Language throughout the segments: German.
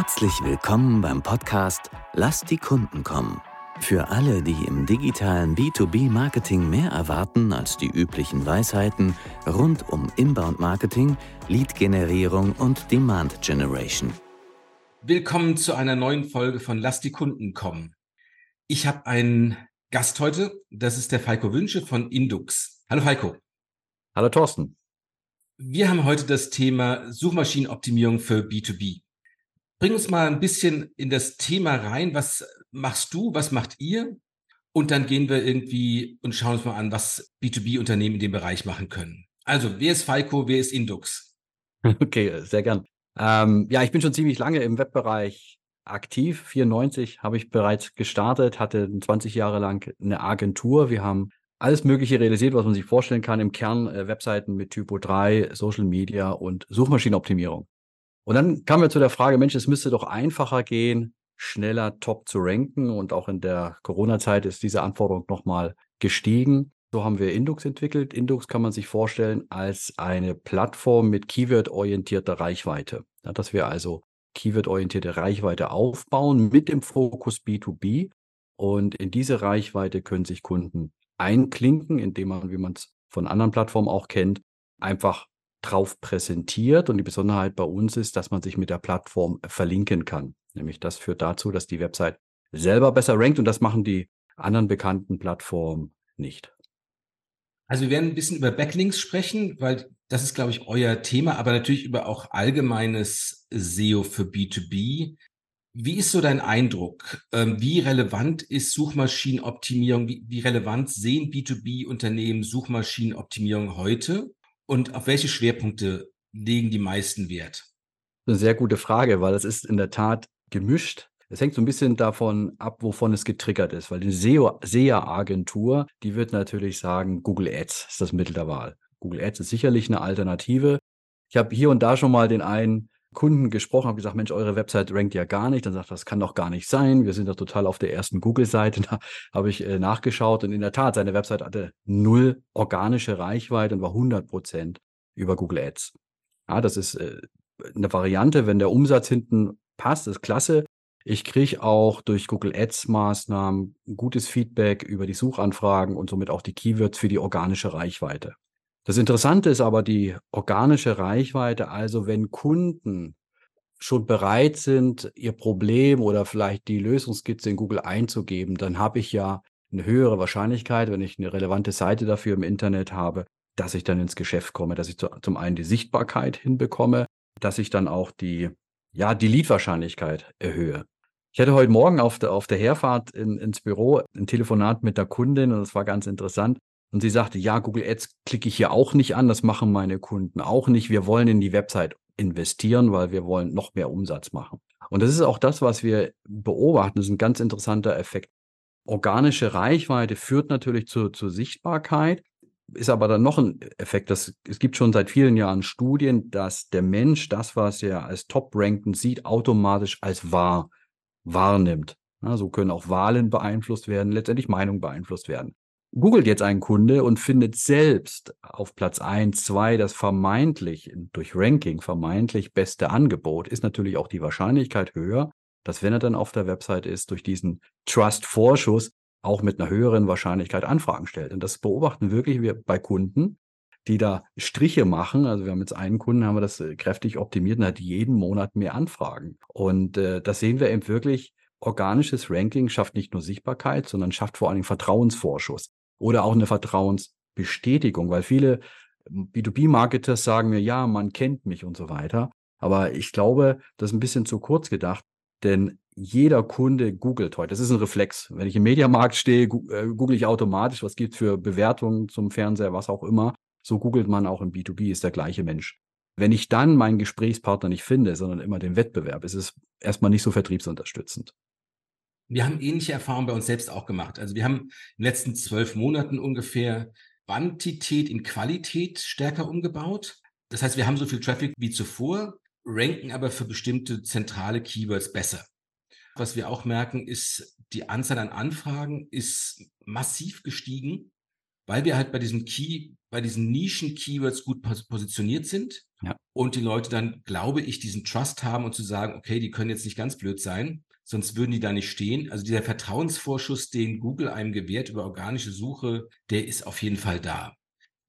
Herzlich willkommen beim Podcast Lass die Kunden kommen. Für alle, die im digitalen B2B-Marketing mehr erwarten als die üblichen Weisheiten rund um Inbound-Marketing, Lead-Generierung und Demand-Generation. Willkommen zu einer neuen Folge von Lass die Kunden kommen. Ich habe einen Gast heute, das ist der Falco Wünsche von Indux. Hallo Falco. Hallo Thorsten. Wir haben heute das Thema Suchmaschinenoptimierung für B2B. Bring uns mal ein bisschen in das Thema rein. Was machst du? Was macht ihr? Und dann gehen wir irgendwie und schauen uns mal an, was B2B-Unternehmen in dem Bereich machen können. Also, wer ist Falco? Wer ist Indux? Okay, sehr gern. Ähm, ja, ich bin schon ziemlich lange im Webbereich aktiv. 94 habe ich bereits gestartet, hatte 20 Jahre lang eine Agentur. Wir haben alles Mögliche realisiert, was man sich vorstellen kann. Im Kern äh, Webseiten mit Typo 3, Social Media und Suchmaschinenoptimierung. Und dann kamen wir zu der Frage, Mensch, es müsste doch einfacher gehen, schneller top zu ranken. Und auch in der Corona-Zeit ist diese Anforderung nochmal gestiegen. So haben wir Indux entwickelt. Indux kann man sich vorstellen als eine Plattform mit Keyword-orientierter Reichweite. Ja, dass wir also Keyword-orientierte Reichweite aufbauen mit dem Fokus B2B. Und in diese Reichweite können sich Kunden einklinken, indem man, wie man es von anderen Plattformen auch kennt, einfach drauf präsentiert. Und die Besonderheit bei uns ist, dass man sich mit der Plattform verlinken kann. Nämlich das führt dazu, dass die Website selber besser rankt und das machen die anderen bekannten Plattformen nicht. Also wir werden ein bisschen über Backlinks sprechen, weil das ist, glaube ich, euer Thema, aber natürlich über auch allgemeines SEO für B2B. Wie ist so dein Eindruck? Ähm, wie relevant ist Suchmaschinenoptimierung? Wie relevant sehen B2B-Unternehmen Suchmaschinenoptimierung heute? Und auf welche Schwerpunkte legen die meisten Wert? Eine sehr gute Frage, weil es ist in der Tat gemischt. Es hängt so ein bisschen davon ab, wovon es getriggert ist, weil die SEA-Agentur, die wird natürlich sagen, Google Ads ist das Mittel der Wahl. Google Ads ist sicherlich eine Alternative. Ich habe hier und da schon mal den einen Kunden gesprochen, habe gesagt, Mensch, eure Website rankt ja gar nicht. Dann sagt er, das kann doch gar nicht sein. Wir sind da total auf der ersten Google-Seite. Da habe ich äh, nachgeschaut und in der Tat, seine Website hatte null organische Reichweite und war 100 Prozent über Google Ads. Ja, das ist äh, eine Variante, wenn der Umsatz hinten passt, ist klasse. Ich kriege auch durch Google Ads Maßnahmen gutes Feedback über die Suchanfragen und somit auch die Keywords für die organische Reichweite. Das Interessante ist aber die organische Reichweite. Also wenn Kunden schon bereit sind, ihr Problem oder vielleicht die Lösungskizze in Google einzugeben, dann habe ich ja eine höhere Wahrscheinlichkeit, wenn ich eine relevante Seite dafür im Internet habe, dass ich dann ins Geschäft komme, dass ich zum einen die Sichtbarkeit hinbekomme, dass ich dann auch die, ja, die Leadwahrscheinlichkeit erhöhe. Ich hatte heute Morgen auf der, auf der Herfahrt in, ins Büro ein Telefonat mit der Kundin und das war ganz interessant. Und sie sagte, ja, Google Ads klicke ich hier auch nicht an, das machen meine Kunden auch nicht. Wir wollen in die Website investieren, weil wir wollen noch mehr Umsatz machen. Und das ist auch das, was wir beobachten. Das ist ein ganz interessanter Effekt. Organische Reichweite führt natürlich zur, zur Sichtbarkeit, ist aber dann noch ein Effekt. Das, es gibt schon seit vielen Jahren Studien, dass der Mensch das, was er als top-rankend sieht, automatisch als wahr wahrnimmt. Ja, so können auch Wahlen beeinflusst werden, letztendlich Meinungen beeinflusst werden googelt jetzt ein Kunde und findet selbst auf Platz 1, 2 das vermeintlich, durch Ranking vermeintlich beste Angebot, ist natürlich auch die Wahrscheinlichkeit höher, dass wenn er dann auf der Website ist, durch diesen Trust-Vorschuss auch mit einer höheren Wahrscheinlichkeit Anfragen stellt. Und das beobachten wirklich wir bei Kunden, die da Striche machen. Also wir haben jetzt einen Kunden, haben wir das äh, kräftig optimiert und hat jeden Monat mehr Anfragen. Und äh, das sehen wir eben wirklich, organisches Ranking schafft nicht nur Sichtbarkeit, sondern schafft vor allem Vertrauensvorschuss oder auch eine Vertrauensbestätigung, weil viele B2B-Marketers sagen mir, ja, man kennt mich und so weiter. Aber ich glaube, das ist ein bisschen zu kurz gedacht, denn jeder Kunde googelt heute. Das ist ein Reflex. Wenn ich im Mediamarkt stehe, äh, google ich automatisch, was gibt für Bewertungen zum Fernseher, was auch immer. So googelt man auch im B2B, ist der gleiche Mensch. Wenn ich dann meinen Gesprächspartner nicht finde, sondern immer den Wettbewerb, ist es erstmal nicht so vertriebsunterstützend. Wir haben ähnliche Erfahrungen bei uns selbst auch gemacht. Also wir haben in den letzten zwölf Monaten ungefähr Quantität in Qualität stärker umgebaut. Das heißt, wir haben so viel Traffic wie zuvor, ranken aber für bestimmte zentrale Keywords besser. Was wir auch merken, ist, die Anzahl an Anfragen ist massiv gestiegen. weil wir halt bei diesem Key, bei diesen Nischen-Keywords gut positioniert sind ja. und die Leute dann, glaube ich, diesen Trust haben und zu sagen, okay, die können jetzt nicht ganz blöd sein, sonst würden die da nicht stehen. Also dieser Vertrauensvorschuss, den Google einem gewährt über organische Suche, der ist auf jeden Fall da.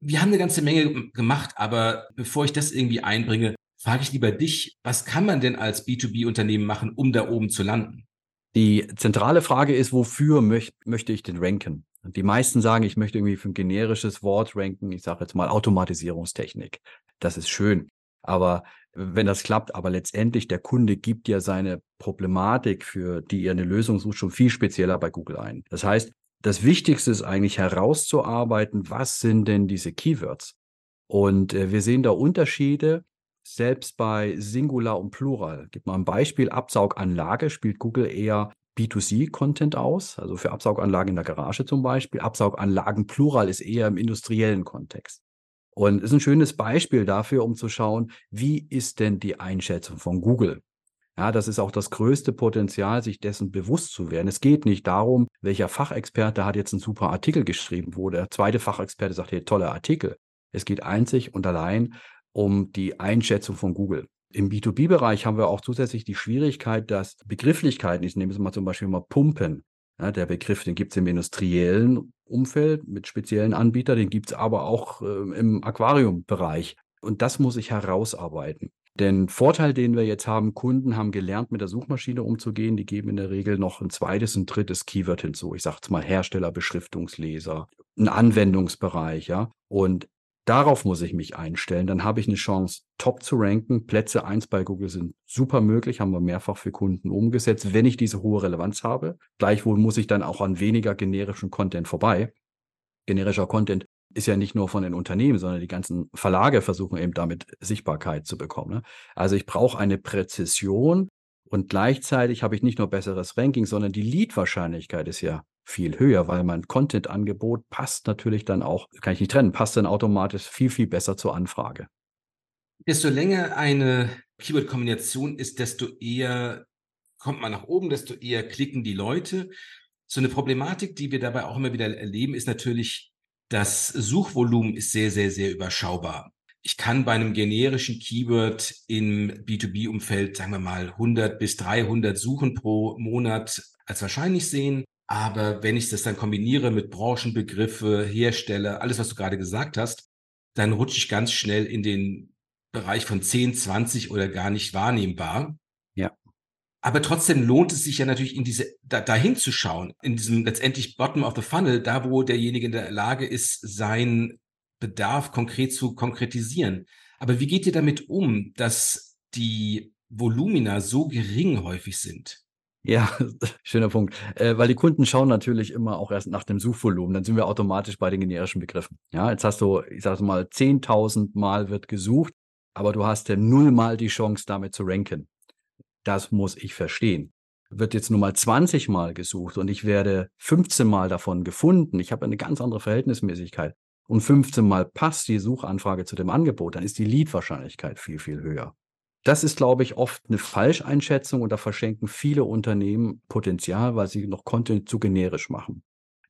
Wir haben eine ganze Menge gemacht, aber bevor ich das irgendwie einbringe, frage ich lieber dich, was kann man denn als B2B-Unternehmen machen, um da oben zu landen? Die zentrale Frage ist, wofür möcht, möchte ich den ranken? Die meisten sagen, ich möchte irgendwie für ein generisches Wort ranken. Ich sage jetzt mal Automatisierungstechnik. Das ist schön. Aber wenn das klappt, aber letztendlich der Kunde gibt ja seine Problematik, für die er eine Lösung sucht, schon viel spezieller bei Google ein. Das heißt, das Wichtigste ist eigentlich herauszuarbeiten, was sind denn diese Keywords? Und äh, wir sehen da Unterschiede, selbst bei Singular und Plural. Gib mal ein Beispiel. Absauganlage spielt Google eher B2C-Content aus, also für Absauganlagen in der Garage zum Beispiel. Absauganlagen Plural ist eher im industriellen Kontext. Und ist ein schönes Beispiel dafür, um zu schauen, wie ist denn die Einschätzung von Google? Ja, das ist auch das größte Potenzial, sich dessen bewusst zu werden. Es geht nicht darum, welcher Fachexperte hat jetzt einen super Artikel geschrieben, wo der zweite Fachexperte sagt, hey, toller Artikel. Es geht einzig und allein um die Einschätzung von Google. Im B2B-Bereich haben wir auch zusätzlich die Schwierigkeit, dass Begrifflichkeiten, ich nehme es mal zum Beispiel mal Pumpen, ja, der Begriff, den gibt es im industriellen Umfeld mit speziellen Anbietern, den gibt es aber auch äh, im Aquariumbereich. Und das muss ich herausarbeiten. Den Vorteil, den wir jetzt haben, Kunden haben gelernt, mit der Suchmaschine umzugehen. Die geben in der Regel noch ein zweites und drittes Keyword hinzu. Ich sage es mal Hersteller, Beschriftungsleser, ein Anwendungsbereich, ja. Und Darauf muss ich mich einstellen. Dann habe ich eine Chance, top zu ranken. Plätze 1 bei Google sind super möglich, haben wir mehrfach für Kunden umgesetzt, wenn ich diese hohe Relevanz habe. Gleichwohl muss ich dann auch an weniger generischen Content vorbei. Generischer Content ist ja nicht nur von den Unternehmen, sondern die ganzen Verlage versuchen eben damit Sichtbarkeit zu bekommen. Ne? Also ich brauche eine Präzision und gleichzeitig habe ich nicht nur besseres Ranking, sondern die Lead-Wahrscheinlichkeit ist ja viel höher, weil mein Content-Angebot passt natürlich dann auch, kann ich nicht trennen, passt dann automatisch viel, viel besser zur Anfrage. Desto länger eine Keyword-Kombination ist, desto eher kommt man nach oben, desto eher klicken die Leute. So eine Problematik, die wir dabei auch immer wieder erleben, ist natürlich, das Suchvolumen ist sehr, sehr, sehr überschaubar. Ich kann bei einem generischen Keyword im B2B-Umfeld, sagen wir mal, 100 bis 300 Suchen pro Monat als wahrscheinlich sehen. Aber wenn ich das dann kombiniere mit Branchenbegriffe, Hersteller, alles, was du gerade gesagt hast, dann rutsche ich ganz schnell in den Bereich von 10, 20 oder gar nicht wahrnehmbar. Ja. Aber trotzdem lohnt es sich ja natürlich in diese, da, dahin zu schauen, in diesem letztendlich Bottom of the Funnel, da wo derjenige in der Lage ist, sein Bedarf konkret zu konkretisieren. Aber wie geht ihr damit um, dass die Volumina so gering häufig sind? Ja, schöner Punkt. Äh, weil die Kunden schauen natürlich immer auch erst nach dem Suchvolumen. Dann sind wir automatisch bei den generischen Begriffen. Ja, jetzt hast du, ich sage mal, 10.000 Mal wird gesucht, aber du hast ja nullmal die Chance, damit zu ranken. Das muss ich verstehen. Wird jetzt nur mal 20 Mal gesucht und ich werde 15 Mal davon gefunden. Ich habe eine ganz andere Verhältnismäßigkeit. Und 15 Mal passt die Suchanfrage zu dem Angebot, dann ist die Lead-Wahrscheinlichkeit viel, viel höher. Das ist, glaube ich, oft eine Falscheinschätzung und da verschenken viele Unternehmen Potenzial, weil sie noch Content zu generisch machen.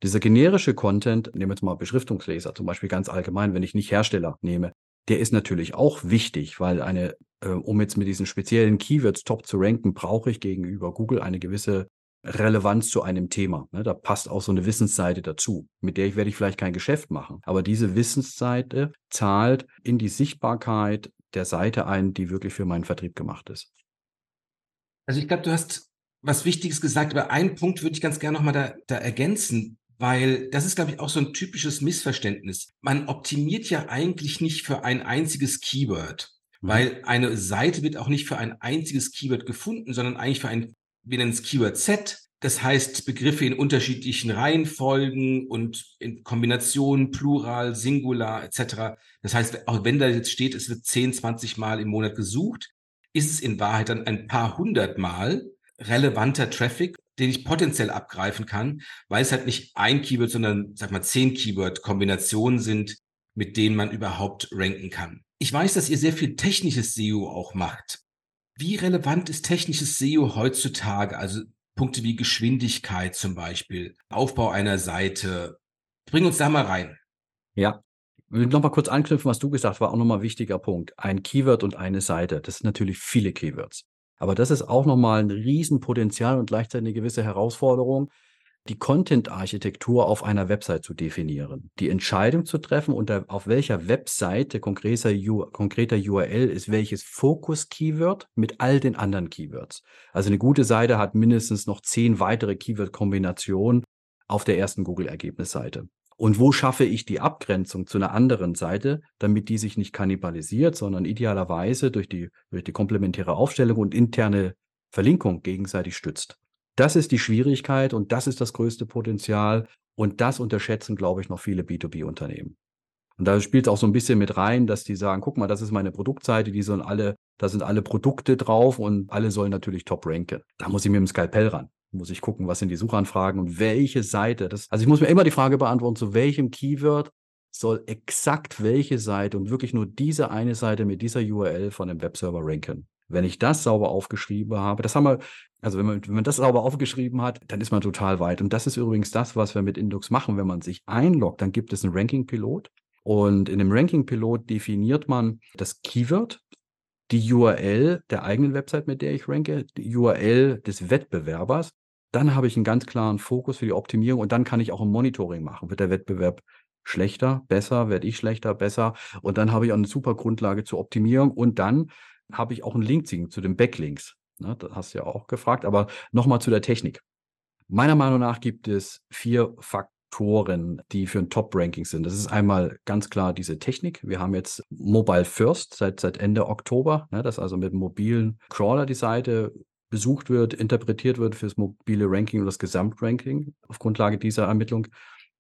Dieser generische Content, nehmen wir jetzt mal Beschriftungsleser zum Beispiel ganz allgemein, wenn ich nicht Hersteller nehme, der ist natürlich auch wichtig, weil eine, äh, um jetzt mit diesen speziellen Keywords top zu ranken, brauche ich gegenüber Google eine gewisse Relevanz zu einem Thema. Ne? Da passt auch so eine Wissensseite dazu. Mit der ich werde ich vielleicht kein Geschäft machen. Aber diese Wissensseite zahlt in die Sichtbarkeit der Seite ein, die wirklich für meinen Vertrieb gemacht ist. Also ich glaube, du hast was Wichtiges gesagt, aber einen Punkt würde ich ganz gerne nochmal da, da ergänzen, weil das ist, glaube ich, auch so ein typisches Missverständnis. Man optimiert ja eigentlich nicht für ein einziges Keyword, mhm. weil eine Seite wird auch nicht für ein einziges Keyword gefunden, sondern eigentlich für ein, wir nennen es Keyword-Set. Das heißt, Begriffe in unterschiedlichen Reihenfolgen und in Kombinationen, Plural, Singular etc. Das heißt, auch wenn da jetzt steht, es wird 10, 20 Mal im Monat gesucht, ist es in Wahrheit dann ein paar hundert Mal relevanter Traffic, den ich potenziell abgreifen kann, weil es halt nicht ein Keyword, sondern sag mal zehn Keyword-Kombinationen sind, mit denen man überhaupt ranken kann. Ich weiß, dass ihr sehr viel technisches SEO auch macht. Wie relevant ist technisches SEO heutzutage? Also Punkte wie Geschwindigkeit zum Beispiel, Aufbau einer Seite. Bring uns da mal rein. Ja, ich will nochmal kurz anknüpfen, was du gesagt hast, war auch nochmal ein wichtiger Punkt. Ein Keyword und eine Seite. Das sind natürlich viele Keywords. Aber das ist auch nochmal ein Riesenpotenzial und gleichzeitig eine gewisse Herausforderung, die Content-Architektur auf einer Website zu definieren, die Entscheidung zu treffen, unter, auf welcher Webseite konkreter, konkreter URL ist welches Fokus-Keyword mit all den anderen Keywords. Also eine gute Seite hat mindestens noch zehn weitere Keyword-Kombinationen auf der ersten Google-Ergebnisseite. Und wo schaffe ich die Abgrenzung zu einer anderen Seite, damit die sich nicht kannibalisiert, sondern idealerweise durch die, durch die komplementäre Aufstellung und interne Verlinkung gegenseitig stützt. Das ist die Schwierigkeit und das ist das größte Potenzial. Und das unterschätzen, glaube ich, noch viele B2B-Unternehmen. Und da spielt es auch so ein bisschen mit rein, dass die sagen, guck mal, das ist meine Produktseite, die sollen alle, da sind alle Produkte drauf und alle sollen natürlich top ranken. Da muss ich mit dem Skalpell ran muss ich gucken, was sind die Suchanfragen und welche Seite. Das, also ich muss mir immer die Frage beantworten, zu welchem Keyword soll exakt welche Seite und wirklich nur diese eine Seite mit dieser URL von dem Webserver ranken. Wenn ich das sauber aufgeschrieben habe, das haben wir, also wenn man, wenn man das sauber aufgeschrieben hat, dann ist man total weit. Und das ist übrigens das, was wir mit Indux machen. Wenn man sich einloggt, dann gibt es einen Ranking-Pilot. Und in dem Ranking-Pilot definiert man das Keyword, die URL der eigenen Website, mit der ich ranke, die URL des Wettbewerbers dann habe ich einen ganz klaren Fokus für die Optimierung und dann kann ich auch ein Monitoring machen. Wird der Wettbewerb schlechter, besser, werde ich schlechter, besser und dann habe ich auch eine super Grundlage zur Optimierung und dann habe ich auch einen Link zu den Backlinks. Ne, das hast du ja auch gefragt, aber nochmal zu der Technik. Meiner Meinung nach gibt es vier Faktoren, die für ein Top-Ranking sind. Das ist einmal ganz klar diese Technik. Wir haben jetzt Mobile First seit, seit Ende Oktober. Ne, das ist also mit mobilen Crawler die Seite besucht wird, interpretiert wird fürs mobile Ranking und das Gesamtranking auf Grundlage dieser Ermittlung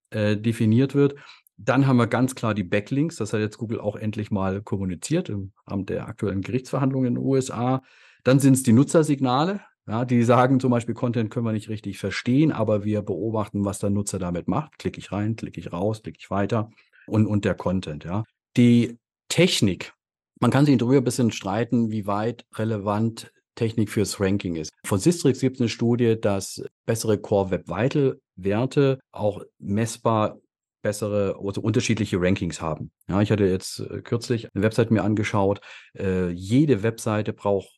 äh, definiert wird. Dann haben wir ganz klar die Backlinks. Das hat jetzt Google auch endlich mal kommuniziert im Rahmen der aktuellen Gerichtsverhandlungen in den USA. Dann sind es die Nutzersignale. Ja, die sagen zum Beispiel, Content können wir nicht richtig verstehen, aber wir beobachten, was der Nutzer damit macht. Klicke ich rein, klicke ich raus, klicke ich weiter und, und der Content. Ja. Die Technik, man kann sich darüber ein bisschen streiten, wie weit relevant Technik fürs Ranking ist. Von Sistrix gibt es eine Studie, dass bessere Core Web Vital Werte auch messbar bessere, also unterschiedliche Rankings haben. Ja, ich hatte jetzt äh, kürzlich eine Website mir angeschaut. Äh, jede Webseite braucht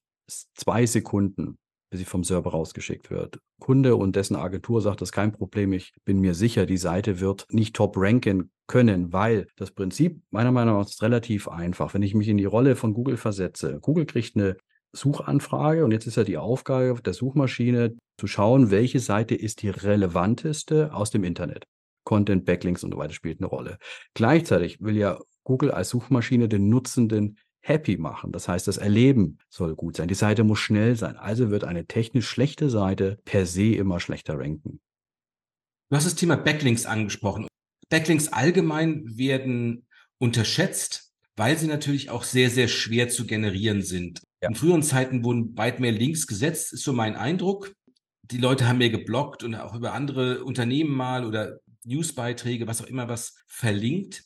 zwei Sekunden, bis sie vom Server rausgeschickt wird. Kunde und dessen Agentur sagt, das ist kein Problem. Ich bin mir sicher, die Seite wird nicht top ranken können, weil das Prinzip meiner Meinung nach ist relativ einfach. Wenn ich mich in die Rolle von Google versetze, Google kriegt eine Suchanfrage und jetzt ist ja die Aufgabe der Suchmaschine zu schauen, welche Seite ist die relevanteste aus dem Internet. Content, Backlinks und so weiter spielt eine Rolle. Gleichzeitig will ja Google als Suchmaschine den Nutzenden happy machen. Das heißt, das Erleben soll gut sein. Die Seite muss schnell sein. Also wird eine technisch schlechte Seite per se immer schlechter ranken. Du hast das Thema Backlinks angesprochen. Backlinks allgemein werden unterschätzt, weil sie natürlich auch sehr, sehr schwer zu generieren sind. Ja. In früheren Zeiten wurden weit mehr Links gesetzt, ist so mein Eindruck. Die Leute haben mehr geblockt und auch über andere Unternehmen mal oder Newsbeiträge, was auch immer was verlinkt.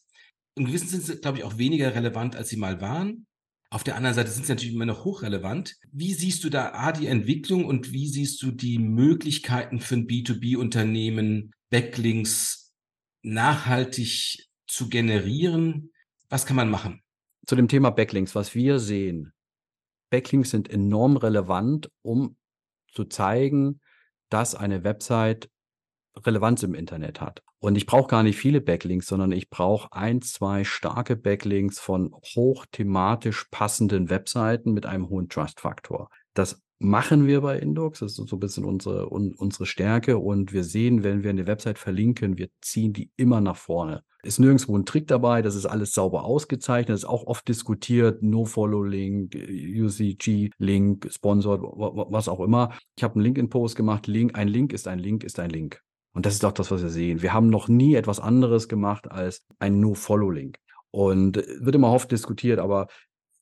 Im gewissen sind sie, glaube ich, auch weniger relevant, als sie mal waren. Auf der anderen Seite sind sie natürlich immer noch hochrelevant. Wie siehst du da A, die Entwicklung und wie siehst du die Möglichkeiten für ein B2B-Unternehmen, Backlinks nachhaltig zu generieren? Was kann man machen? Zu dem Thema Backlinks, was wir sehen, Backlinks sind enorm relevant, um zu zeigen, dass eine Website Relevanz im Internet hat. Und ich brauche gar nicht viele Backlinks, sondern ich brauche ein, zwei starke Backlinks von hochthematisch passenden Webseiten mit einem hohen Trust-Faktor. Das machen wir bei Indux. Das ist so ein bisschen unsere, un, unsere Stärke. Und wir sehen, wenn wir eine Website verlinken, wir ziehen die immer nach vorne ist nirgendwo ein Trick dabei, das ist alles sauber ausgezeichnet, das ist auch oft diskutiert, No-Follow-Link, UCG-Link, Sponsored, was auch immer. Ich habe einen LinkedIn-Post gemacht, Link, ein Link ist ein Link ist ein Link. Und das ist auch das, was wir sehen. Wir haben noch nie etwas anderes gemacht als ein No-Follow-Link. Und wird immer oft diskutiert, aber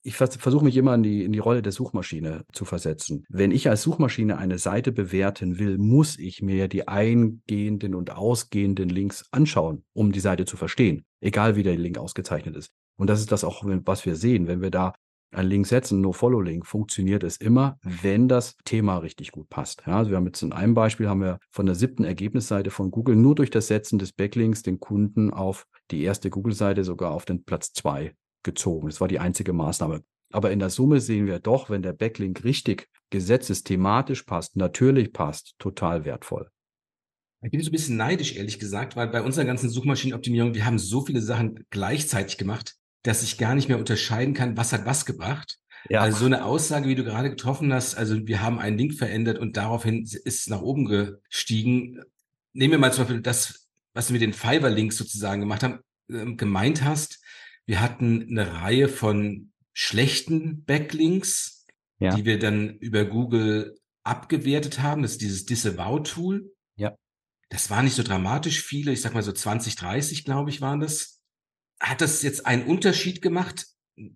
ich versuche mich immer in die, in die Rolle der Suchmaschine zu versetzen. Wenn ich als Suchmaschine eine Seite bewerten will, muss ich mir die eingehenden und ausgehenden Links anschauen, um die Seite zu verstehen, egal wie der Link ausgezeichnet ist. Und das ist das auch, was wir sehen. Wenn wir da ein Link setzen, No-Follow-Link, funktioniert es immer, wenn das Thema richtig gut passt. Ja, also wir haben jetzt in einem Beispiel haben wir von der siebten Ergebnisseite von Google nur durch das Setzen des Backlinks den Kunden auf die erste Google-Seite sogar auf den Platz zwei gezogen. Das war die einzige Maßnahme. Aber in der Summe sehen wir doch, wenn der Backlink richtig gesetzt ist, thematisch passt, natürlich passt, total wertvoll. Ich bin so ein bisschen neidisch, ehrlich gesagt, weil bei unserer ganzen Suchmaschinenoptimierung, wir haben so viele Sachen gleichzeitig gemacht, dass ich gar nicht mehr unterscheiden kann, was hat was gebracht. Ja. Also so eine Aussage, wie du gerade getroffen hast, also wir haben einen Link verändert und daraufhin ist es nach oben gestiegen. Nehmen wir mal zum Beispiel das, was wir mit den Fiverr-Links sozusagen gemacht haben, äh, gemeint hast. Wir hatten eine Reihe von schlechten Backlinks, ja. die wir dann über Google abgewertet haben. Das ist dieses Disavow-Tool. Ja. Das war nicht so dramatisch viele, ich sag mal so 20, 30, glaube ich, waren das. Hat das jetzt einen Unterschied gemacht?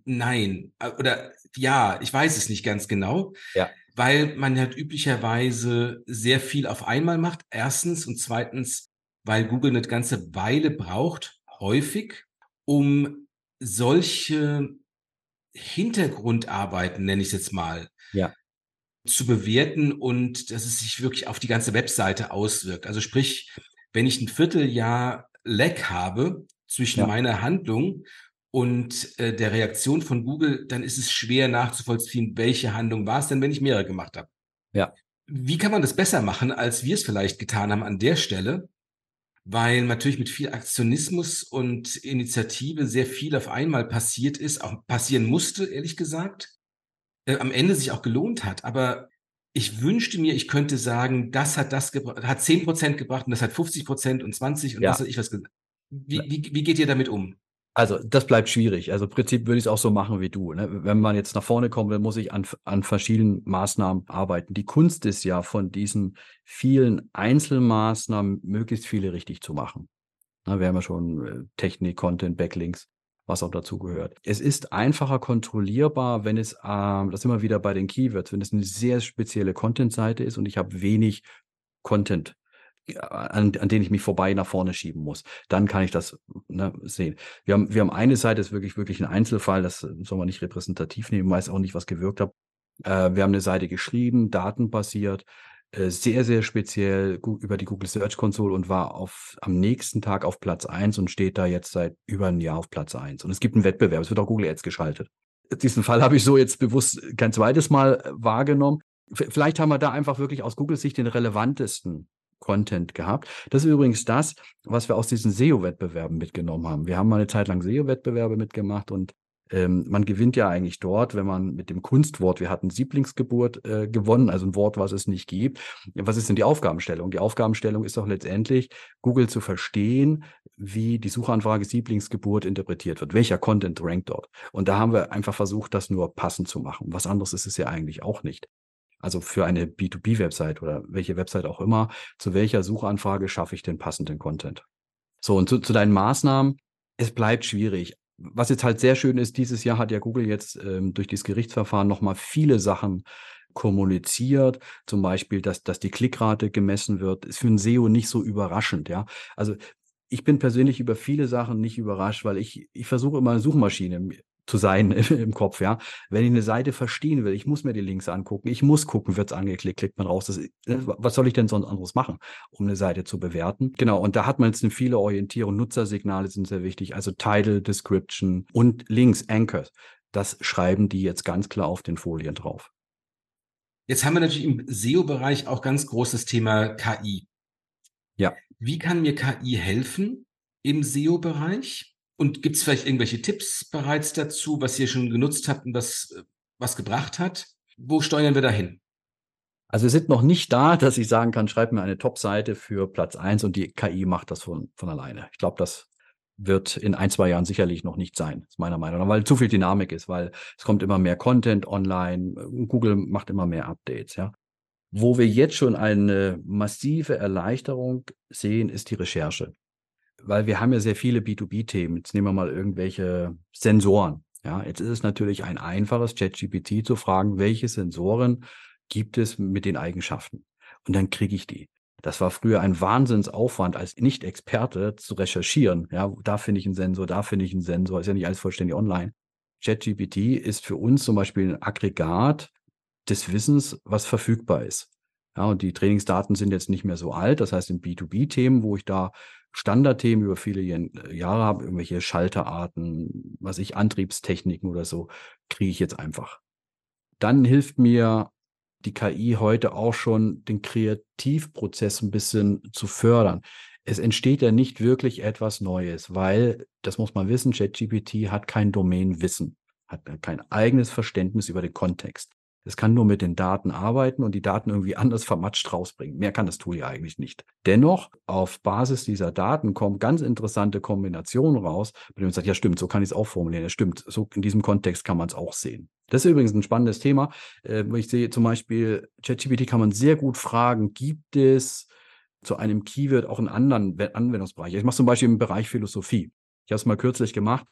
Nein. Oder ja, ich weiß es nicht ganz genau. Ja. Weil man halt üblicherweise sehr viel auf einmal macht. Erstens und zweitens, weil Google eine ganze Weile braucht, häufig, um solche Hintergrundarbeiten, nenne ich es jetzt mal, ja zu bewerten und dass es sich wirklich auf die ganze Webseite auswirkt. Also sprich, wenn ich ein Vierteljahr Lag habe zwischen ja. meiner Handlung und äh, der Reaktion von Google, dann ist es schwer nachzuvollziehen, welche Handlung war es denn, wenn ich mehrere gemacht habe. Ja. Wie kann man das besser machen, als wir es vielleicht getan haben an der Stelle? Weil natürlich mit viel Aktionismus und Initiative sehr viel auf einmal passiert ist, auch passieren musste, ehrlich gesagt äh, am Ende sich auch gelohnt hat. Aber ich wünschte mir, ich könnte sagen, das hat das gebracht, hat 10 Prozent gebracht und das hat 50 Prozent und 20 und ja. das hat ich was gesagt. Wie, wie, wie geht ihr damit um? Also das bleibt schwierig. Also im Prinzip würde ich es auch so machen wie du. Ne? Wenn man jetzt nach vorne kommt, dann muss ich an, an verschiedenen Maßnahmen arbeiten. Die Kunst ist ja von diesen vielen Einzelmaßnahmen möglichst viele richtig zu machen. Na, wir haben ja schon äh, Technik, Content, Backlinks was auch dazu gehört. Es ist einfacher kontrollierbar, wenn es, ähm, das immer wieder bei den Keywords, wenn es eine sehr spezielle Content-Seite ist und ich habe wenig Content, äh, an, an denen ich mich vorbei nach vorne schieben muss. Dann kann ich das ne, sehen. Wir haben, wir haben eine Seite, das ist wirklich, wirklich ein Einzelfall, das soll man nicht repräsentativ nehmen, weiß auch nicht, was gewirkt hat. Äh, wir haben eine Seite geschrieben, datenbasiert, äh, sehr, sehr speziell über die Google Search Console und war auf, am nächsten Tag auf Platz 1 und steht da jetzt seit über einem Jahr auf Platz 1. Und es gibt einen Wettbewerb, es wird auch Google Ads geschaltet. Diesen Fall habe ich so jetzt bewusst kein zweites Mal äh, wahrgenommen. Vielleicht haben wir da einfach wirklich aus Google Sicht den relevantesten Content gehabt. Das ist übrigens das, was wir aus diesen SEO-Wettbewerben mitgenommen haben. Wir haben mal eine Zeit lang SEO-Wettbewerbe mitgemacht und ähm, man gewinnt ja eigentlich dort, wenn man mit dem Kunstwort, wir hatten Sieblingsgeburt äh, gewonnen, also ein Wort, was es nicht gibt. Was ist denn die Aufgabenstellung? Die Aufgabenstellung ist doch letztendlich, Google zu verstehen, wie die Suchanfrage Sieblingsgeburt interpretiert wird. Welcher Content rankt dort? Und da haben wir einfach versucht, das nur passend zu machen. Was anderes ist es ja eigentlich auch nicht. Also für eine B2B-Website oder welche Website auch immer, zu welcher Suchanfrage schaffe ich den passenden Content? So, und zu, zu deinen Maßnahmen, es bleibt schwierig was jetzt halt sehr schön ist, dieses Jahr hat ja Google jetzt ähm, durch dieses Gerichtsverfahren nochmal viele Sachen kommuniziert, zum Beispiel, dass, dass die Klickrate gemessen wird, ist für ein SEO nicht so überraschend, ja. Also ich bin persönlich über viele Sachen nicht überrascht, weil ich, ich versuche immer eine Suchmaschine zu sein im Kopf, ja. Wenn ich eine Seite verstehen will, ich muss mir die Links angucken, ich muss gucken, wird's angeklickt, klickt man raus. Das, äh, was soll ich denn sonst anderes machen, um eine Seite zu bewerten? Genau, und da hat man jetzt eine viele Orientierung, Nutzersignale sind sehr wichtig, also Title, Description und Links, Anchors. Das schreiben die jetzt ganz klar auf den Folien drauf. Jetzt haben wir natürlich im SEO-Bereich auch ganz großes Thema KI. Ja. Wie kann mir KI helfen im SEO-Bereich? Und gibt es vielleicht irgendwelche Tipps bereits dazu, was ihr schon genutzt habt und was, äh, was gebracht hat? Wo steuern wir dahin? Also wir sind noch nicht da, dass ich sagen kann, schreib mir eine Top-Seite für Platz eins und die KI macht das von, von alleine. Ich glaube, das wird in ein, zwei Jahren sicherlich noch nicht sein, ist meiner Meinung nach, weil zu viel Dynamik ist, weil es kommt immer mehr Content online, Google macht immer mehr Updates, ja. Wo wir jetzt schon eine massive Erleichterung sehen, ist die Recherche weil wir haben ja sehr viele B2B-Themen. Jetzt nehmen wir mal irgendwelche Sensoren. Ja, jetzt ist es natürlich ein einfaches ChatGPT zu fragen, welche Sensoren gibt es mit den Eigenschaften? Und dann kriege ich die. Das war früher ein Wahnsinnsaufwand als Nicht-Experte zu recherchieren. Ja, da finde ich einen Sensor, da finde ich einen Sensor, ist ja nicht alles vollständig online. ChatGPT ist für uns zum Beispiel ein Aggregat des Wissens, was verfügbar ist. Ja, und die Trainingsdaten sind jetzt nicht mehr so alt. Das heißt, in B2B-Themen, wo ich da Standardthemen über viele Jahre habe, irgendwelche Schalterarten, was ich, Antriebstechniken oder so, kriege ich jetzt einfach. Dann hilft mir die KI heute auch schon, den Kreativprozess ein bisschen zu fördern. Es entsteht ja nicht wirklich etwas Neues, weil, das muss man wissen, ChatGPT hat kein Domainwissen, hat kein eigenes Verständnis über den Kontext. Es kann nur mit den Daten arbeiten und die Daten irgendwie anders vermatscht rausbringen. Mehr kann das Tool ja eigentlich nicht. Dennoch, auf Basis dieser Daten kommen ganz interessante Kombinationen raus, bei denen man sagt, ja stimmt, so kann ich es auch formulieren. Ja stimmt, so in diesem Kontext kann man es auch sehen. Das ist übrigens ein spannendes Thema. Äh, ich sehe zum Beispiel, ChatGPT kann man sehr gut fragen, gibt es zu einem Keyword auch einen anderen Anwendungsbereich? Ich mache zum Beispiel im Bereich Philosophie. Ich habe es mal kürzlich gemacht.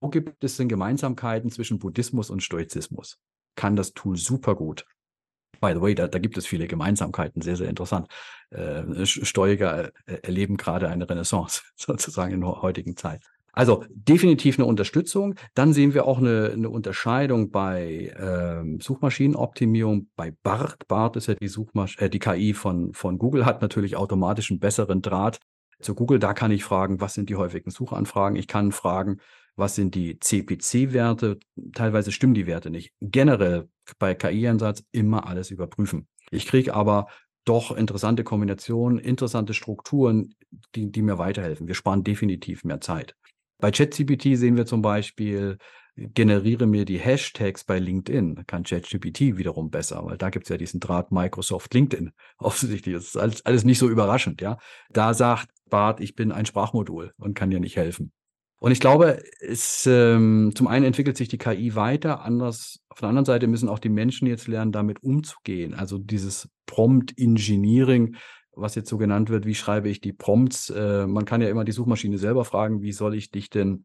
Wo gibt es denn Gemeinsamkeiten zwischen Buddhismus und Stoizismus? Kann das Tool super gut. By the way, da, da gibt es viele Gemeinsamkeiten, sehr, sehr interessant. Äh, Stoiker äh, erleben gerade eine Renaissance sozusagen in der heutigen Zeit. Also definitiv eine Unterstützung. Dann sehen wir auch eine, eine Unterscheidung bei ähm, Suchmaschinenoptimierung bei BART. BART ist ja die Suchmasch äh, die KI von, von Google, hat natürlich automatisch einen besseren Draht zu Google. Da kann ich fragen, was sind die häufigen Suchanfragen? Ich kann fragen, was sind die CPC-Werte? Teilweise stimmen die Werte nicht. Generell bei KI-Einsatz immer alles überprüfen. Ich kriege aber doch interessante Kombinationen, interessante Strukturen, die, die mir weiterhelfen. Wir sparen definitiv mehr Zeit. Bei ChatGPT sehen wir zum Beispiel, generiere mir die Hashtags bei LinkedIn. Da kann ChatGPT wiederum besser, weil da gibt es ja diesen Draht Microsoft LinkedIn. Offensichtlich ist alles, alles nicht so überraschend, ja. Da sagt Bart, ich bin ein Sprachmodul und kann dir nicht helfen. Und ich glaube, es, ähm, zum einen entwickelt sich die KI weiter, anders, auf der anderen Seite müssen auch die Menschen jetzt lernen, damit umzugehen. Also dieses Prompt Engineering, was jetzt so genannt wird, wie schreibe ich die Prompts? Äh, man kann ja immer die Suchmaschine selber fragen, wie soll ich dich denn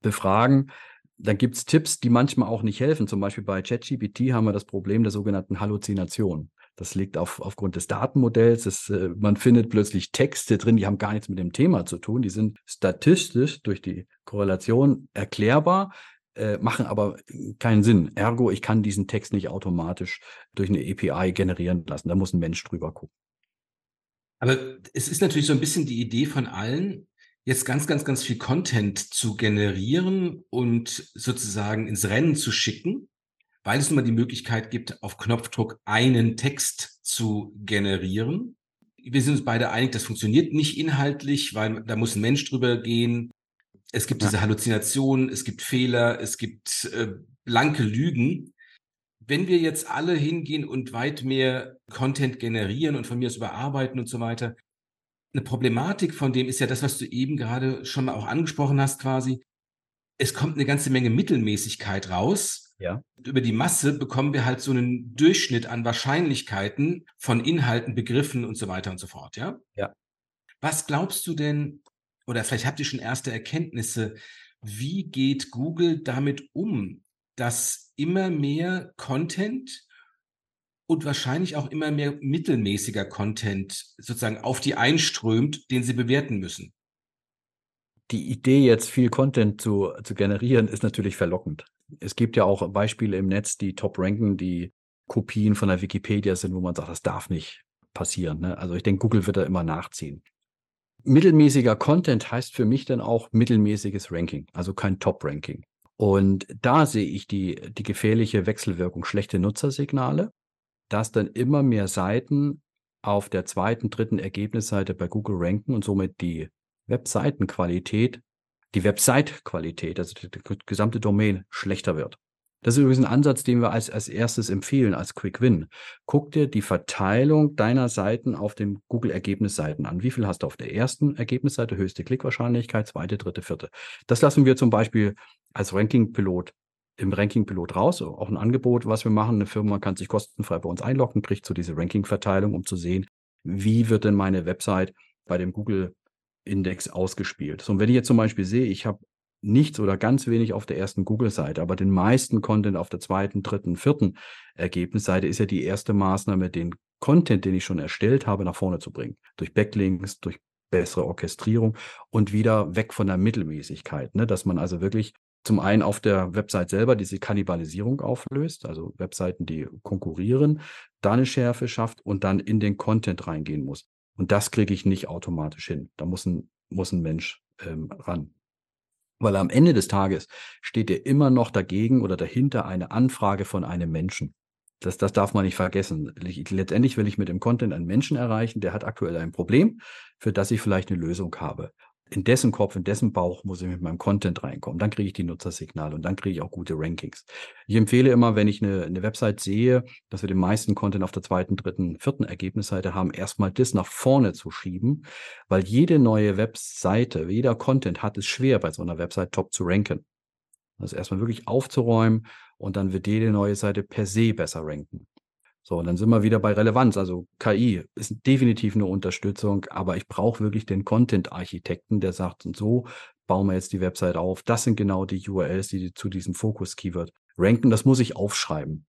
befragen? Dann gibt es Tipps, die manchmal auch nicht helfen. Zum Beispiel bei ChatGPT haben wir das Problem der sogenannten Halluzination. Das liegt auf, aufgrund des Datenmodells. Das, äh, man findet plötzlich Texte drin, die haben gar nichts mit dem Thema zu tun. Die sind statistisch durch die Korrelation erklärbar, äh, machen aber keinen Sinn. Ergo, ich kann diesen Text nicht automatisch durch eine API generieren lassen. Da muss ein Mensch drüber gucken. Aber es ist natürlich so ein bisschen die Idee von allen, jetzt ganz, ganz, ganz viel Content zu generieren und sozusagen ins Rennen zu schicken weil es nun mal die Möglichkeit gibt, auf Knopfdruck einen Text zu generieren. Wir sind uns beide einig, das funktioniert nicht inhaltlich, weil da muss ein Mensch drüber gehen. Es gibt ja. diese Halluzinationen, es gibt Fehler, es gibt äh, blanke Lügen. Wenn wir jetzt alle hingehen und weit mehr Content generieren und von mir aus überarbeiten und so weiter, eine Problematik von dem ist ja das, was du eben gerade schon mal auch angesprochen hast, quasi. Es kommt eine ganze Menge Mittelmäßigkeit raus, ja. Über die Masse bekommen wir halt so einen Durchschnitt an Wahrscheinlichkeiten von Inhalten, Begriffen und so weiter und so fort, ja? Ja. Was glaubst du denn, oder vielleicht habt ihr schon erste Erkenntnisse, wie geht Google damit um, dass immer mehr Content und wahrscheinlich auch immer mehr mittelmäßiger Content sozusagen auf die einströmt, den sie bewerten müssen? Die Idee, jetzt viel Content zu, zu generieren, ist natürlich verlockend es gibt ja auch Beispiele im Netz, die top ranken, die Kopien von der Wikipedia sind, wo man sagt, das darf nicht passieren. Ne? Also ich denke, Google wird da immer nachziehen. Mittelmäßiger Content heißt für mich dann auch mittelmäßiges Ranking, also kein Top-Ranking. Und da sehe ich die, die gefährliche Wechselwirkung schlechte Nutzersignale, dass dann immer mehr Seiten auf der zweiten, dritten Ergebnisseite bei Google ranken und somit die Webseitenqualität die Website-Qualität, also die, die, gesamte Domain, schlechter wird. Das ist übrigens ein Ansatz, den wir als, als erstes empfehlen, als Quick Win. Guck dir die Verteilung deiner Seiten auf den Google-Ergebnisseiten an. Wie viel hast du auf der ersten Ergebnisseite, höchste Klickwahrscheinlichkeit, zweite, dritte, vierte. Das lassen wir zum Beispiel als Ranking-Pilot im Ranking-Pilot raus. Auch ein Angebot, was wir machen. Eine Firma kann sich kostenfrei bei uns einloggen, kriegt so diese Ranking-Verteilung, um zu sehen, wie wird denn meine Website bei dem Google Index ausgespielt. So, und wenn ich jetzt zum Beispiel sehe, ich habe nichts oder ganz wenig auf der ersten Google-Seite, aber den meisten Content auf der zweiten, dritten, vierten Ergebnisseite, ist ja die erste Maßnahme, den Content, den ich schon erstellt habe, nach vorne zu bringen. Durch Backlinks, durch bessere Orchestrierung und wieder weg von der Mittelmäßigkeit, ne? dass man also wirklich zum einen auf der Website selber diese Kannibalisierung auflöst, also Webseiten, die konkurrieren, da eine Schärfe schafft und dann in den Content reingehen muss. Und das kriege ich nicht automatisch hin. Da muss ein, muss ein Mensch ähm, ran. Weil am Ende des Tages steht dir immer noch dagegen oder dahinter eine Anfrage von einem Menschen. Das, das darf man nicht vergessen. Letztendlich will ich mit dem Content einen Menschen erreichen, der hat aktuell ein Problem, für das ich vielleicht eine Lösung habe in dessen Kopf, in dessen Bauch muss ich mit meinem Content reinkommen. Dann kriege ich die Nutzersignale und dann kriege ich auch gute Rankings. Ich empfehle immer, wenn ich eine, eine Website sehe, dass wir den meisten Content auf der zweiten, dritten, vierten Ergebnisseite haben, erstmal das nach vorne zu schieben, weil jede neue Webseite, jeder Content hat es schwer, bei so einer Website top zu ranken. Also erstmal wirklich aufzuräumen und dann wird jede neue Seite per se besser ranken. So, und dann sind wir wieder bei Relevanz. Also KI ist definitiv eine Unterstützung, aber ich brauche wirklich den Content-Architekten, der sagt, und so bauen wir jetzt die Website auf. Das sind genau die URLs, die zu diesem Fokus-Keyword ranken. Das muss ich aufschreiben.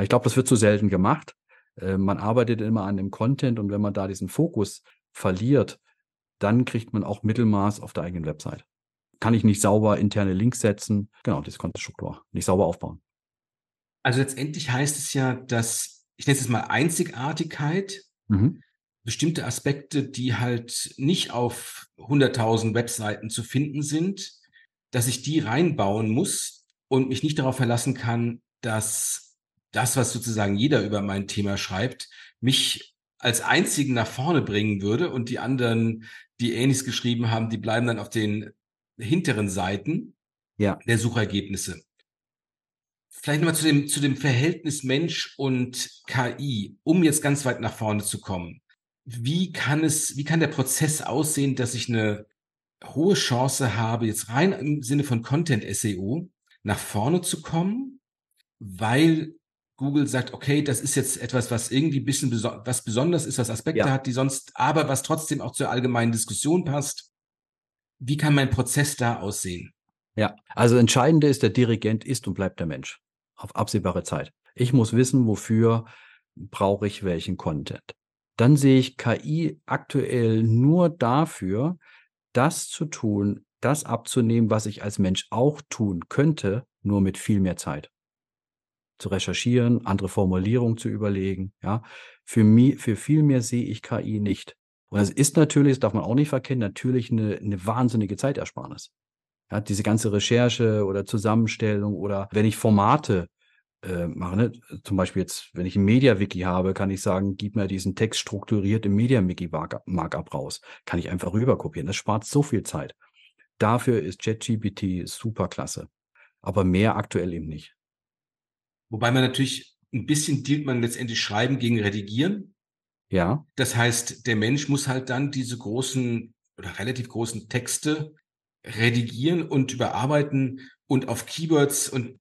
Ich glaube, das wird zu selten gemacht. Äh, man arbeitet immer an dem Content und wenn man da diesen Fokus verliert, dann kriegt man auch Mittelmaß auf der eigenen Website. Kann ich nicht sauber interne Links setzen, genau, diese Content-Struktur, nicht sauber aufbauen. Also letztendlich heißt es ja, dass, ich nenne es jetzt mal Einzigartigkeit, mhm. bestimmte Aspekte, die halt nicht auf 100.000 Webseiten zu finden sind, dass ich die reinbauen muss und mich nicht darauf verlassen kann, dass das, was sozusagen jeder über mein Thema schreibt, mich als einzigen nach vorne bringen würde und die anderen, die ähnliches geschrieben haben, die bleiben dann auf den hinteren Seiten ja. der Suchergebnisse. Vielleicht nochmal zu dem, zu dem Verhältnis Mensch und KI, um jetzt ganz weit nach vorne zu kommen. Wie kann es, wie kann der Prozess aussehen, dass ich eine hohe Chance habe, jetzt rein im Sinne von Content SEO nach vorne zu kommen, weil Google sagt, okay, das ist jetzt etwas, was irgendwie ein bisschen beso was besonders ist, was Aspekte ja. hat, die sonst, aber was trotzdem auch zur allgemeinen Diskussion passt. Wie kann mein Prozess da aussehen? Ja, also entscheidende ist, der Dirigent ist und bleibt der Mensch auf absehbare Zeit. Ich muss wissen, wofür brauche ich welchen Content. Dann sehe ich KI aktuell nur dafür, das zu tun, das abzunehmen, was ich als Mensch auch tun könnte, nur mit viel mehr Zeit. Zu recherchieren, andere Formulierungen zu überlegen, ja. Für, mich, für viel mehr sehe ich KI nicht. Und das ist natürlich, das darf man auch nicht verkennen, natürlich eine, eine wahnsinnige Zeitersparnis. Ja, diese ganze Recherche oder Zusammenstellung oder wenn ich Formate äh, mache, ne? zum Beispiel jetzt, wenn ich ein Media-Wiki habe, kann ich sagen, gib mir diesen Text strukturiert im Media-Wiki-Markup raus. Kann ich einfach rüberkopieren. Das spart so viel Zeit. Dafür ist ChatGPT super klasse. Aber mehr aktuell eben nicht. Wobei man natürlich ein bisschen dealt man letztendlich Schreiben gegen Redigieren. Ja. Das heißt, der Mensch muss halt dann diese großen oder relativ großen Texte redigieren und überarbeiten und auf Keywords und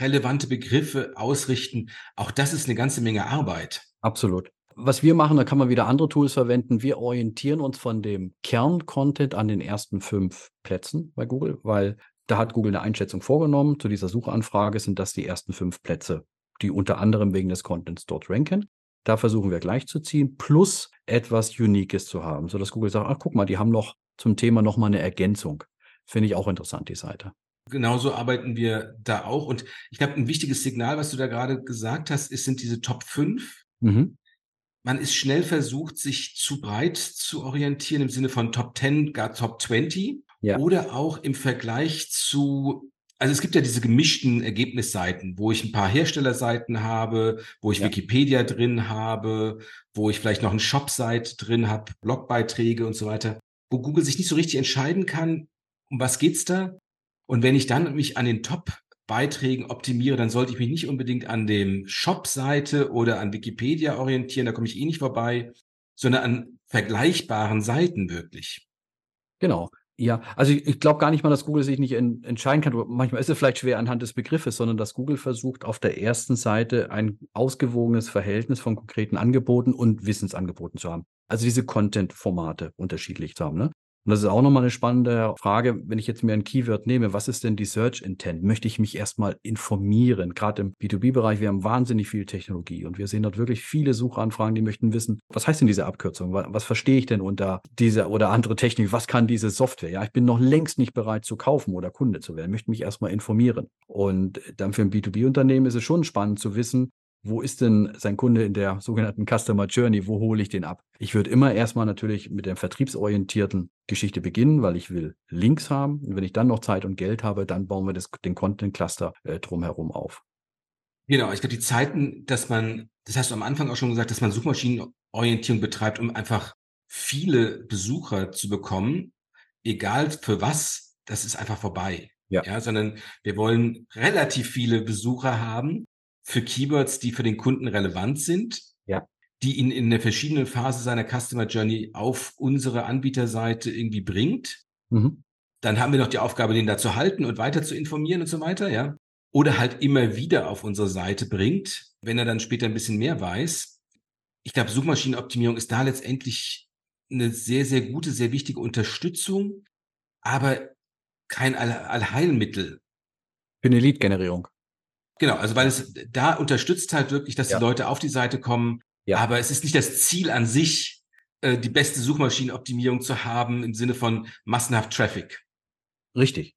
relevante Begriffe ausrichten. Auch das ist eine ganze Menge Arbeit. Absolut. Was wir machen, da kann man wieder andere Tools verwenden. Wir orientieren uns von dem Kern-Content an den ersten fünf Plätzen bei Google, weil da hat Google eine Einschätzung vorgenommen. Zu dieser Suchanfrage sind das die ersten fünf Plätze, die unter anderem wegen des Contents dort ranken. Da versuchen wir gleich zu ziehen, plus etwas Uniques zu haben, sodass Google sagt, ach guck mal, die haben noch zum Thema nochmal eine Ergänzung. Finde ich auch interessant, die Seite. Genauso arbeiten wir da auch. Und ich glaube, ein wichtiges Signal, was du da gerade gesagt hast, ist, sind diese Top 5. Mhm. Man ist schnell versucht, sich zu breit zu orientieren im Sinne von Top 10, gar Top 20. Ja. Oder auch im Vergleich zu, also es gibt ja diese gemischten Ergebnisseiten, wo ich ein paar Herstellerseiten habe, wo ich ja. Wikipedia drin habe, wo ich vielleicht noch eine Shop-Seite drin habe, Blogbeiträge und so weiter, wo Google sich nicht so richtig entscheiden kann, um was geht's da? Und wenn ich dann mich an den Top-Beiträgen optimiere, dann sollte ich mich nicht unbedingt an dem Shop-Seite oder an Wikipedia orientieren, da komme ich eh nicht vorbei, sondern an vergleichbaren Seiten wirklich. Genau. Ja, also ich, ich glaube gar nicht mal, dass Google sich nicht en entscheiden kann. Manchmal ist es vielleicht schwer anhand des Begriffes, sondern dass Google versucht, auf der ersten Seite ein ausgewogenes Verhältnis von konkreten Angeboten und Wissensangeboten zu haben. Also diese Content-Formate unterschiedlich zu haben. Ne? Und das ist auch nochmal eine spannende Frage, wenn ich jetzt mir ein Keyword nehme, was ist denn die Search Intent? Möchte ich mich erstmal informieren? Gerade im B2B-Bereich, wir haben wahnsinnig viel Technologie und wir sehen dort wirklich viele Suchanfragen, die möchten wissen, was heißt denn diese Abkürzung? Was, verstehe ich denn unter dieser oder andere Technik? Was kann diese Software? Ja, ich bin noch längst nicht bereit zu kaufen oder Kunde zu werden, möchte mich erstmal informieren. Und dann für ein B2B-Unternehmen ist es schon spannend zu wissen, wo ist denn sein Kunde in der sogenannten Customer Journey? Wo hole ich den ab? Ich würde immer erstmal natürlich mit der vertriebsorientierten Geschichte beginnen, weil ich will Links haben. Und wenn ich dann noch Zeit und Geld habe, dann bauen wir das, den Content Cluster äh, drumherum auf. Genau, ich glaube, die Zeiten, dass man, das hast du am Anfang auch schon gesagt, dass man Suchmaschinenorientierung betreibt, um einfach viele Besucher zu bekommen, egal für was, das ist einfach vorbei. Ja. ja, sondern wir wollen relativ viele Besucher haben, für Keywords, die für den Kunden relevant sind, ja. die ihn in der verschiedenen Phase seiner Customer Journey auf unsere Anbieterseite irgendwie bringt. Mhm. Dann haben wir noch die Aufgabe, den da zu halten und weiter zu informieren und so weiter, ja. Oder halt immer wieder auf unsere Seite bringt, wenn er dann später ein bisschen mehr weiß. Ich glaube, Suchmaschinenoptimierung ist da letztendlich eine sehr, sehr gute, sehr wichtige Unterstützung, aber kein Allheilmittel. Für eine Lead-Generierung. Genau, also weil es da unterstützt halt wirklich, dass ja. die Leute auf die Seite kommen. Ja. Aber es ist nicht das Ziel an sich, äh, die beste Suchmaschinenoptimierung zu haben im Sinne von massenhaft Traffic. Richtig.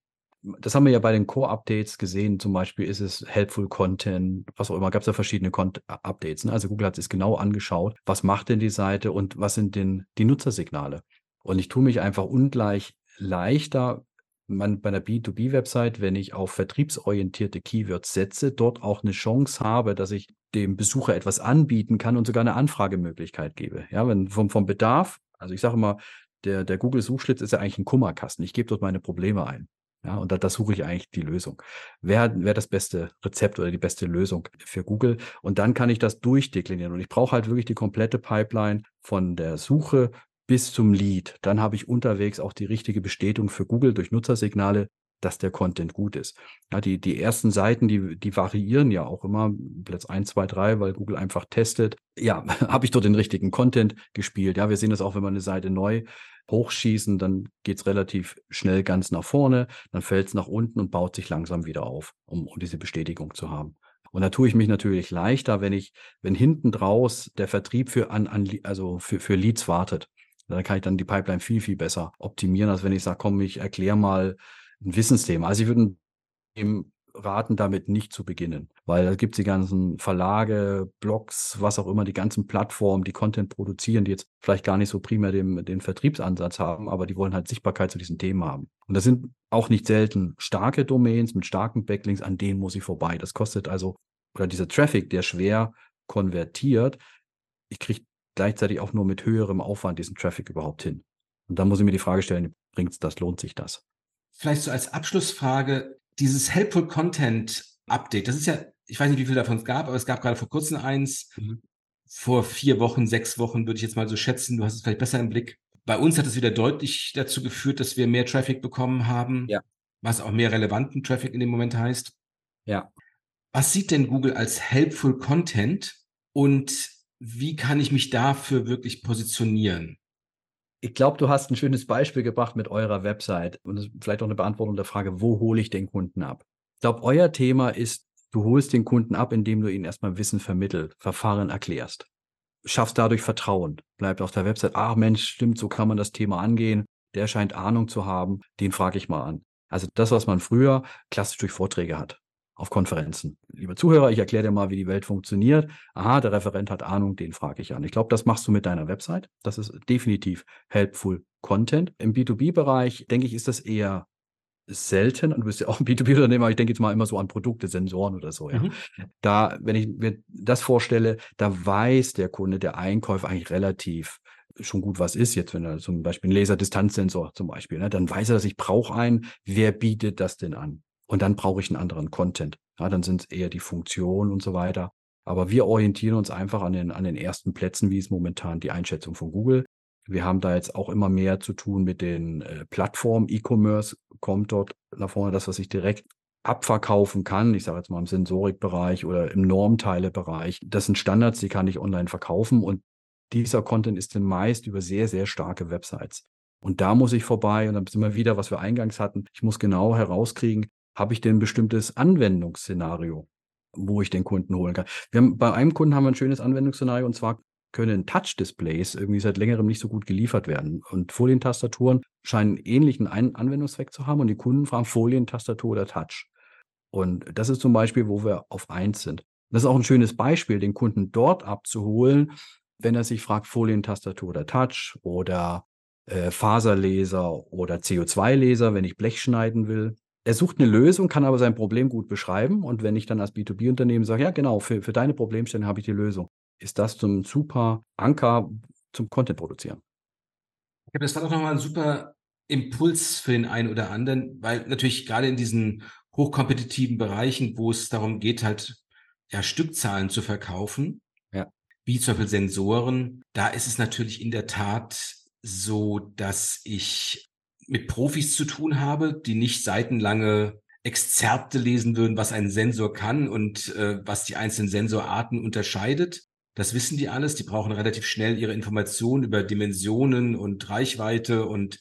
Das haben wir ja bei den Core-Updates gesehen. Zum Beispiel ist es Helpful Content, was auch immer. Gab es ja verschiedene Updates. Ne? Also Google hat es genau angeschaut. Was macht denn die Seite und was sind denn die Nutzersignale? Und ich tue mich einfach ungleich leichter, man bei einer B2B-Website, wenn ich auf vertriebsorientierte Keywords setze, dort auch eine Chance habe, dass ich dem Besucher etwas anbieten kann und sogar eine Anfragemöglichkeit gebe. Ja, wenn vom, vom Bedarf, also ich sage immer, der, der Google-Suchschlitz ist ja eigentlich ein Kummerkasten. Ich gebe dort meine Probleme ein. Ja, und da, da suche ich eigentlich die Lösung. Wer, wer das beste Rezept oder die beste Lösung für Google? Und dann kann ich das durchdeklinieren. Und ich brauche halt wirklich die komplette Pipeline von der Suche bis zum Lead. Dann habe ich unterwegs auch die richtige Bestätigung für Google durch Nutzersignale, dass der Content gut ist. Ja, die, die ersten Seiten, die, die variieren ja auch immer, Platz 1, 2, 3, weil Google einfach testet. Ja, habe ich dort den richtigen Content gespielt? Ja, wir sehen das auch, wenn wir eine Seite neu hochschießen, dann geht es relativ schnell ganz nach vorne, dann fällt es nach unten und baut sich langsam wieder auf, um, um diese Bestätigung zu haben. Und da tue ich mich natürlich leichter, wenn ich, wenn hinten draus der Vertrieb für an, an also für, für Leads wartet. Da kann ich dann die Pipeline viel, viel besser optimieren, als wenn ich sage, komm, ich erkläre mal ein Wissensthema. Also ich würde ihm raten, damit nicht zu beginnen, weil da gibt es die ganzen Verlage, Blogs, was auch immer, die ganzen Plattformen, die Content produzieren, die jetzt vielleicht gar nicht so primär den, den Vertriebsansatz haben, aber die wollen halt Sichtbarkeit zu diesen Themen haben. Und das sind auch nicht selten starke Domains mit starken Backlinks, an denen muss ich vorbei. Das kostet also, oder dieser Traffic, der schwer konvertiert, ich kriege gleichzeitig auch nur mit höherem Aufwand diesen Traffic überhaupt hin? Und dann muss ich mir die Frage stellen, bringt es das, lohnt sich das? Vielleicht so als Abschlussfrage, dieses Helpful Content Update, das ist ja, ich weiß nicht, wie viel davon es gab, aber es gab gerade vor kurzem eins, mhm. vor vier Wochen, sechs Wochen würde ich jetzt mal so schätzen, du hast es vielleicht besser im Blick. Bei uns hat es wieder deutlich dazu geführt, dass wir mehr Traffic bekommen haben, ja. was auch mehr relevanten Traffic in dem Moment heißt. Ja. Was sieht denn Google als Helpful Content und wie kann ich mich dafür wirklich positionieren? Ich glaube, du hast ein schönes Beispiel gebracht mit eurer Website und vielleicht auch eine Beantwortung der Frage, wo hole ich den Kunden ab? Ich glaube, euer Thema ist, du holst den Kunden ab, indem du ihnen erstmal Wissen vermittelt, Verfahren erklärst. Schaffst dadurch Vertrauen. Bleibt auf der Website, ach Mensch, stimmt, so kann man das Thema angehen. Der scheint Ahnung zu haben, den frage ich mal an. Also das, was man früher klassisch durch Vorträge hat auf Konferenzen. Lieber Zuhörer, ich erkläre dir mal, wie die Welt funktioniert. Aha, der Referent hat Ahnung, den frage ich an. Ich glaube, das machst du mit deiner Website. Das ist definitiv helpful Content. Im B2B-Bereich, denke ich, ist das eher selten. Und du bist ja auch ein B2B-Unternehmer, ich denke jetzt mal immer so an Produkte, Sensoren oder so. Ja. Mhm. Da, wenn ich mir das vorstelle, da weiß der Kunde, der Einkäufer eigentlich relativ schon gut was ist. Jetzt, wenn er zum Beispiel ein Laserdistanzsensor zum Beispiel, ne, dann weiß er, dass ich brauche einen. Wer bietet das denn an? Und dann brauche ich einen anderen Content. Ja, dann sind es eher die Funktionen und so weiter. Aber wir orientieren uns einfach an den, an den ersten Plätzen, wie es momentan die Einschätzung von Google. Wir haben da jetzt auch immer mehr zu tun mit den äh, Plattformen. E-Commerce kommt dort nach vorne, das, was ich direkt abverkaufen kann. Ich sage jetzt mal im Sensorikbereich oder im Normteilebereich. Das sind Standards, die kann ich online verkaufen und dieser Content ist dann meist über sehr, sehr starke Websites. Und da muss ich vorbei und dann sind wir wieder, was wir eingangs hatten. Ich muss genau herauskriegen, habe ich denn ein bestimmtes Anwendungsszenario, wo ich den Kunden holen kann. Wir haben, bei einem Kunden haben wir ein schönes Anwendungsszenario und zwar können Touch-Displays irgendwie seit längerem nicht so gut geliefert werden. Und Folientastaturen scheinen ähnlichen Anwendungszweck zu haben und die Kunden fragen Folientastatur oder Touch. Und das ist zum Beispiel, wo wir auf eins sind. Das ist auch ein schönes Beispiel, den Kunden dort abzuholen, wenn er sich fragt, Folientastatur oder Touch oder äh, Faserleser oder CO2-Laser, wenn ich Blech schneiden will. Er sucht eine Lösung, kann aber sein Problem gut beschreiben. Und wenn ich dann als B2B-Unternehmen sage, ja genau, für, für deine Problemstellung habe ich die Lösung, ist das zum super Anker zum Content produzieren. Ich glaube, das war doch nochmal ein super Impuls für den einen oder anderen, weil natürlich gerade in diesen hochkompetitiven Bereichen, wo es darum geht, halt ja Stückzahlen zu verkaufen, ja. wie zum Beispiel Sensoren, da ist es natürlich in der Tat so, dass ich mit Profis zu tun habe, die nicht seitenlange Exzerpte lesen würden, was ein Sensor kann und äh, was die einzelnen Sensorarten unterscheidet, das wissen die alles. Die brauchen relativ schnell ihre Informationen über Dimensionen und Reichweite und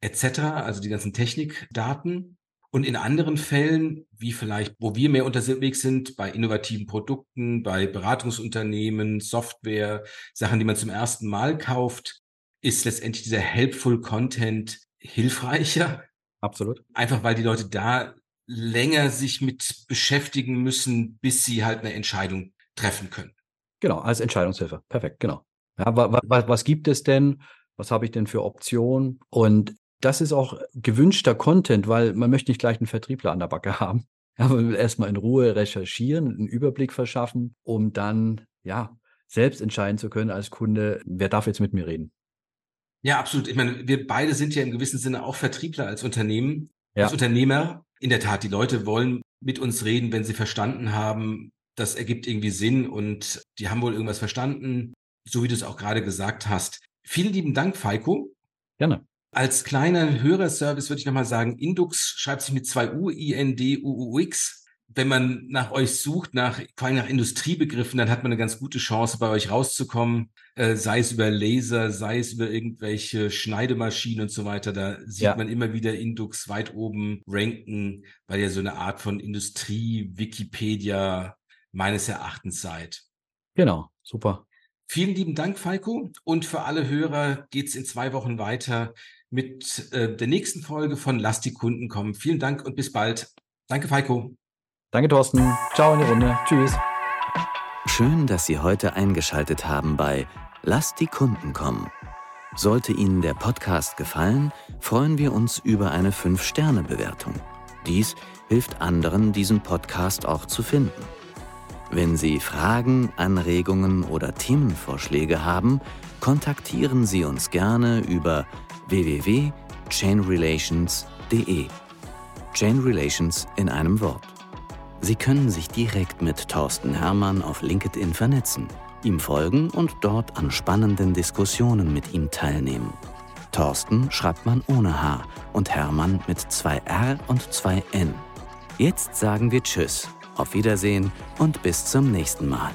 etc., also die ganzen Technikdaten. Und in anderen Fällen, wie vielleicht, wo wir mehr unterwegs sind, bei innovativen Produkten, bei Beratungsunternehmen, Software, Sachen, die man zum ersten Mal kauft, ist letztendlich dieser helpful Content hilfreicher. Absolut. Einfach weil die Leute da länger sich mit beschäftigen müssen, bis sie halt eine Entscheidung treffen können. Genau, als Entscheidungshilfe. Perfekt, genau. Ja, wa, wa, was gibt es denn? Was habe ich denn für Optionen? Und das ist auch gewünschter Content, weil man möchte nicht gleich einen Vertriebler an der Backe haben. Ja, man will erstmal in Ruhe recherchieren, einen Überblick verschaffen, um dann, ja, selbst entscheiden zu können als Kunde, wer darf jetzt mit mir reden. Ja, absolut. Ich meine, wir beide sind ja im gewissen Sinne auch Vertriebler als Unternehmen, ja. als Unternehmer. In der Tat, die Leute wollen mit uns reden, wenn sie verstanden haben, das ergibt irgendwie Sinn und die haben wohl irgendwas verstanden, so wie du es auch gerade gesagt hast. Vielen lieben Dank, Falco. Gerne. Als kleiner Hörerservice würde ich nochmal sagen, Indux schreibt sich mit zwei U, I, N, D, U, U, X. Wenn man nach euch sucht, nach, vor allem nach Industriebegriffen, dann hat man eine ganz gute Chance, bei euch rauszukommen, äh, sei es über Laser, sei es über irgendwelche Schneidemaschinen und so weiter. Da sieht ja. man immer wieder Indux weit oben ranken, weil ihr so eine Art von Industrie, Wikipedia, meines Erachtens seid. Genau, super. Vielen lieben Dank, Falco. Und für alle Hörer geht es in zwei Wochen weiter mit äh, der nächsten Folge von Lass die Kunden kommen. Vielen Dank und bis bald. Danke, Falco. Danke, Thorsten. Ciao in die Runde. Tschüss. Schön, dass Sie heute eingeschaltet haben bei Lass die Kunden kommen. Sollte Ihnen der Podcast gefallen, freuen wir uns über eine 5-Sterne-Bewertung. Dies hilft anderen, diesen Podcast auch zu finden. Wenn Sie Fragen, Anregungen oder Themenvorschläge haben, kontaktieren Sie uns gerne über www.chainrelations.de. Chain Relations in einem Wort. Sie können sich direkt mit Thorsten Hermann auf LinkedIn vernetzen, ihm folgen und dort an spannenden Diskussionen mit ihm teilnehmen. Thorsten schreibt man ohne H und Hermann mit zwei R und zwei N. Jetzt sagen wir Tschüss auf Wiedersehen und bis zum nächsten Mal.